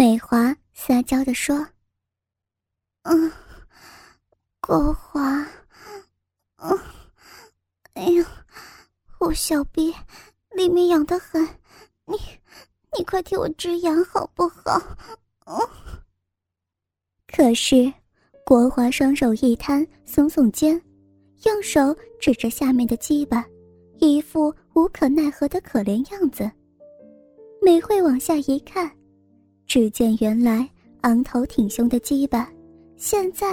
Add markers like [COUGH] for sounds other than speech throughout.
美华撒娇的说：“嗯，国华，嗯，哎呀，我小臂里面痒得很，你，你快替我止痒好不好？”嗯。可是，国华双手一摊，耸耸肩，用手指着下面的鸡巴，一副无可奈何的可怜样子。美惠往下一看，只见原来昂头挺胸的鸡巴，现在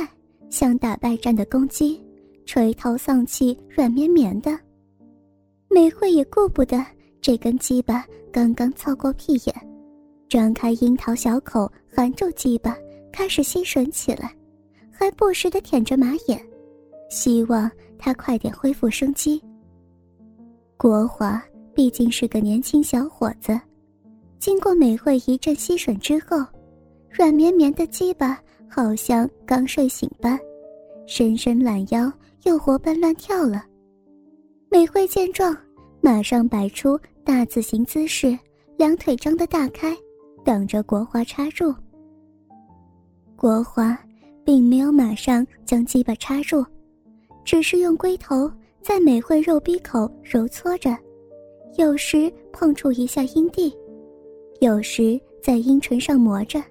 像打败战的公鸡，垂头丧气、软绵绵的。美惠也顾不得这根鸡巴刚刚操过屁眼，张开樱桃小口，含住鸡巴。开始吸吮起来，还不时的舔着马眼，希望他快点恢复生机。国华毕竟是个年轻小伙子，经过美惠一阵吸吮之后，软绵绵的鸡巴好像刚睡醒般，伸伸懒腰又活蹦乱跳了。美惠见状，马上摆出大字形姿势，两腿张得大开，等着国华插入。国华并没有马上将鸡巴插入，只是用龟头在美惠肉逼口揉搓着，有时碰触一下阴蒂，有时在阴唇上磨着。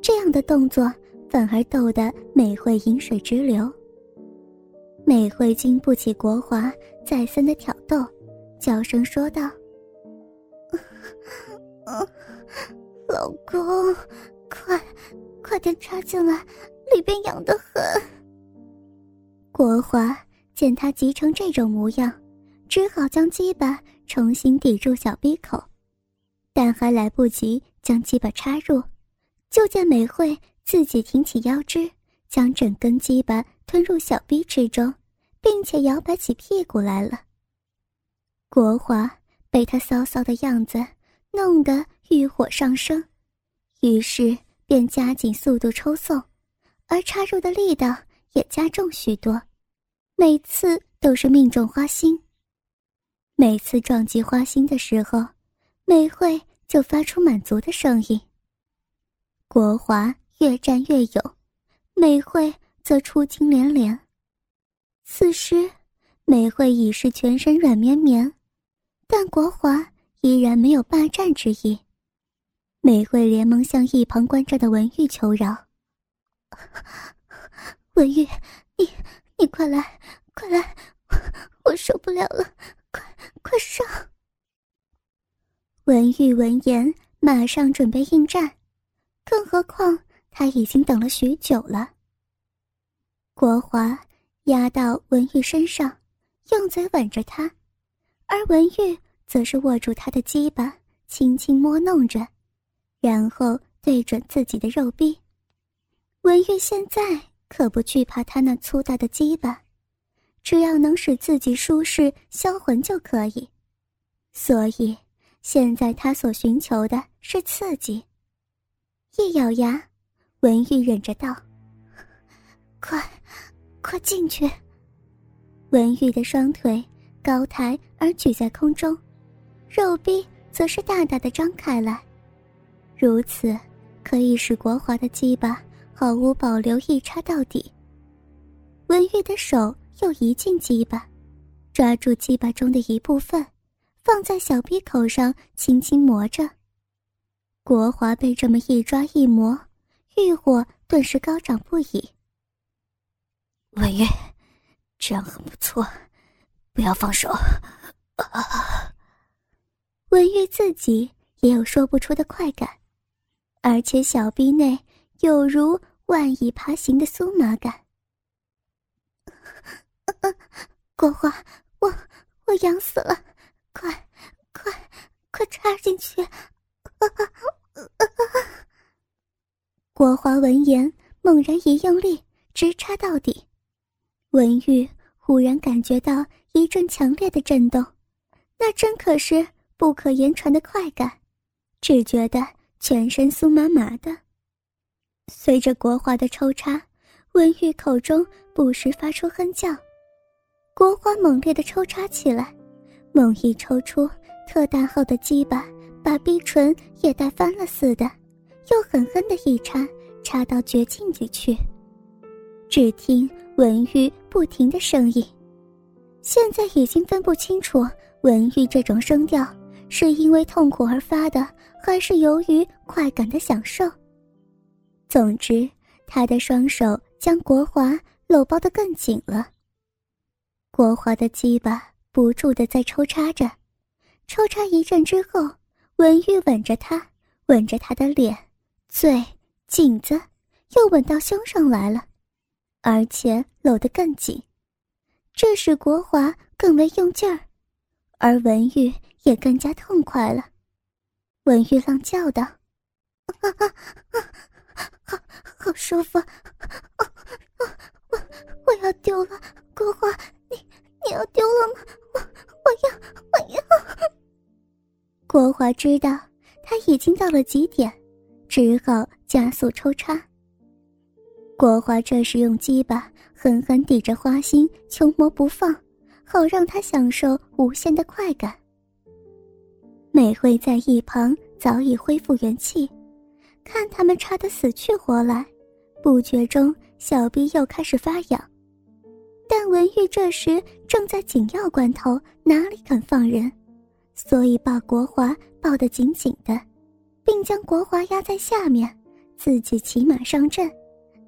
这样的动作反而逗得美惠饮水直流。美惠经不起国华再三的挑逗，娇声说道：“ [LAUGHS] 老公，快！”快点插进来，里边痒得很。国华见他急成这种模样，只好将鸡巴重新抵住小鼻口，但还来不及将鸡巴插入，就见美惠自己挺起腰肢，将整根鸡巴吞入小臂之中，并且摇摆起屁股来了。国华被他骚骚的样子弄得欲火上升，于是。便加紧速度抽送，而插入的力道也加重许多，每次都是命中花心。每次撞击花心的时候，美惠就发出满足的声音。国华越战越勇，美惠则出惊连连。此时，美惠已是全身软绵绵，但国华依然没有霸占之意。美惠连忙向一旁观战的文玉求饶：“ [LAUGHS] 文玉，你你快来，快来，我受不了了，快快上！”文玉闻言，马上准备应战，更何况他已经等了许久了。国华压到文玉身上，用嘴吻着她，而文玉则是握住他的鸡巴，轻轻摸弄着。然后对准自己的肉壁，文玉现在可不惧怕他那粗大的鸡巴，只要能使自己舒适销魂就可以。所以现在他所寻求的是刺激。一咬牙，文玉忍着道：“快，快进去！”文玉的双腿高抬而举在空中，肉壁则是大大的张开来。如此，可以使国华的鸡巴毫无保留一插到底。文玉的手又移进鸡巴，抓住鸡巴中的一部分，放在小臂口上轻轻磨着。国华被这么一抓一磨，欲火顿时高涨不已。文玉，这样很不错，不要放手。啊！文玉自己也有说不出的快感。而且小臂内有如万蚁爬行的酥麻感。[LAUGHS] 国华，我我痒死了，快快快插进去！[LAUGHS] 国华闻言猛然一用力，直插到底。文玉忽然感觉到一阵强烈的震动，那真可是不可言传的快感，只觉得。全身酥麻麻的，随着国华的抽插，文玉口中不时发出哼叫。国华猛烈的抽插起来，猛一抽出，特大号的鸡巴把逼唇也带翻了似的，又狠狠的一插，插到绝境里去。只听文玉不停的声音，现在已经分不清楚文玉这种声调是因为痛苦而发的，还是由于快感的享受。总之，他的双手将国华搂抱得更紧了。国华的鸡巴不住的在抽插着，抽插一阵之后，文玉吻着他，吻着他的脸、嘴、颈子，又吻到胸上来了。而且搂得更紧，这使国华更为用劲儿，而文玉也更加痛快了。文玉浪叫道：“好，好舒服！我我我要丢了，国华，你要丢了吗？我我要我要！”国华知道他已经到了极点，只好加速抽插。国华这时用鸡巴狠狠抵着花心求魔不放，好让他享受无限的快感。美惠在一旁早已恢复元气，看他们插得死去活来，不觉中小臂又开始发痒。但文玉这时正在紧要关头，哪里肯放人，所以把国华抱得紧紧的，并将国华压在下面，自己骑马上阵。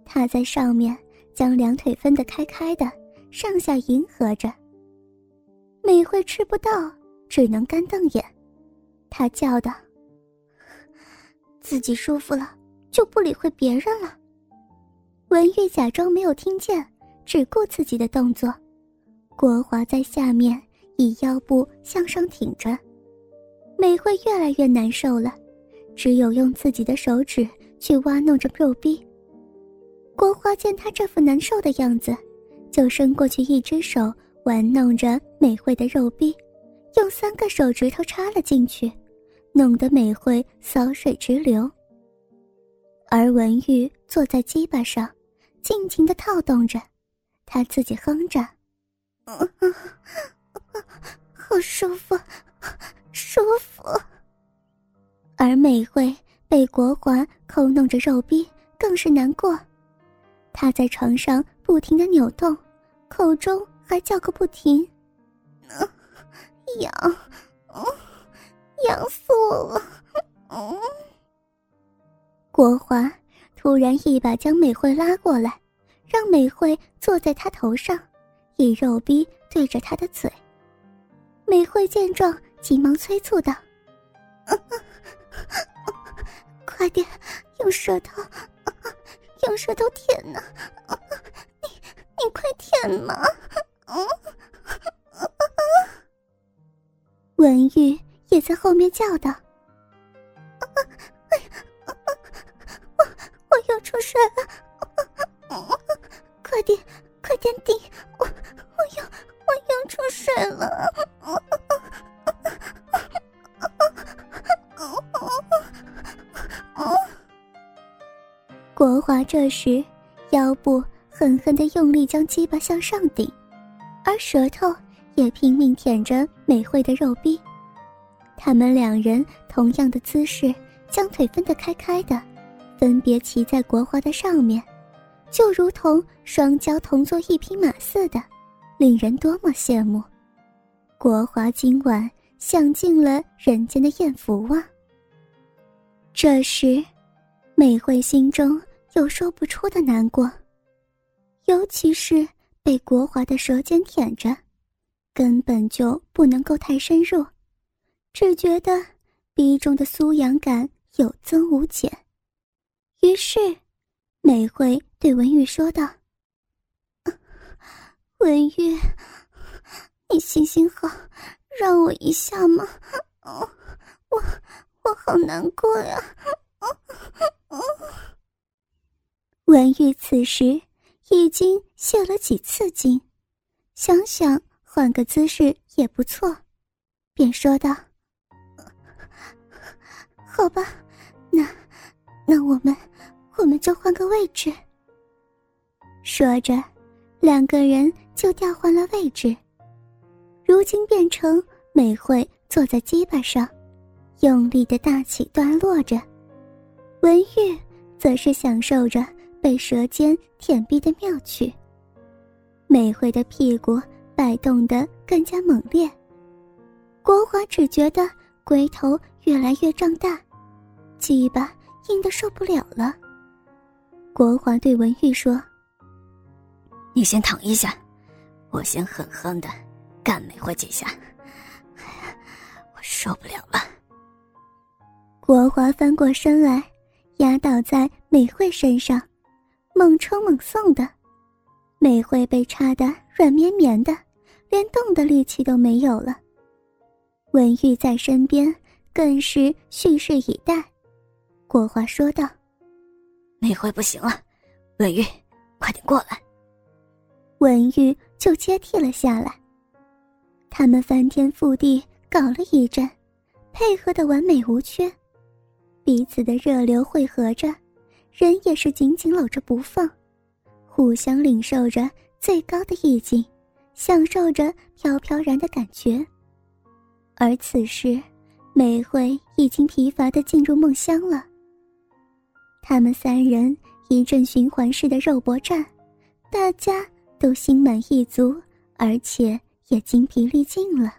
他在上面将两腿分得开开的，上下迎合着。美惠吃不到，只能干瞪眼。他叫道：“自己舒服了，就不理会别人了。”文玉假装没有听见，只顾自己的动作。国华在下面以腰部向上挺着，美惠越来越难受了，只有用自己的手指去挖弄着肉壁。国华见他这副难受的样子，就伸过去一只手玩弄着美惠的肉壁，用三个手指头插了进去，弄得美惠骚水直流。而文玉坐在鸡巴上，尽情的套动着，他自己哼着：“嗯好舒服，舒服。”而美惠被国华抠弄着肉逼，更是难过。他在床上不停的扭动，口中还叫个不停：“痒，痒死我了！”嗯国华突然一把将美惠拉过来，让美惠坐在他头上，以肉逼对着他的嘴。美惠见状，急忙催促道：“快点，用舌头。”用舌头舔呢，你你快舔嘛！文玉也在后面叫道：“我我要出水了，点顶，我我要我要出水了！”国华这时腰部狠狠的用力将鸡巴向上顶，而舌头也拼命舔着美惠的肉壁。他们两人同样的姿势，将腿分得开开的，分别骑在国华的上面，就如同双脚同坐一匹马似的，令人多么羡慕。国华今晚享尽了人间的艳福啊！这时，美惠心中。有说不出的难过，尤其是被国华的舌尖舔着，根本就不能够太深入，只觉得鼻中的酥痒感有增无减。于是，美惠对文玉说道：“文玉，你行行好，让我一下嘛！我我好难过呀！”文玉此时已经泄了几次精，想想换个姿势也不错，便说道：“好吧，那那我们我们就换个位置。”说着，两个人就调换了位置。如今变成美惠坐在鸡巴上，用力的大起段落着，文玉则是享受着被舌尖舔逼的妙趣。美惠的屁股摆动得更加猛烈，国华只觉得龟头越来越胀大，鸡巴硬得受不了了。国华对文玉说：“你先躺一下，我先狠狠的干美惠几下，我受不了了。”国华翻过身来，压倒在美惠身上，猛冲猛送的。美惠被插得软绵绵的，连动的力气都没有了。文玉在身边更是蓄势以待。国华说道：“美惠不行了，文玉，快点过来。”文玉就接替了下来。他们翻天覆地搞了一阵，配合的完美无缺，彼此的热流汇合着，人也是紧紧搂着不放。互相领受着最高的意境，享受着飘飘然的感觉。而此时，美惠已经疲乏的进入梦乡了。他们三人一阵循环式的肉搏战，大家都心满意足，而且也精疲力尽了。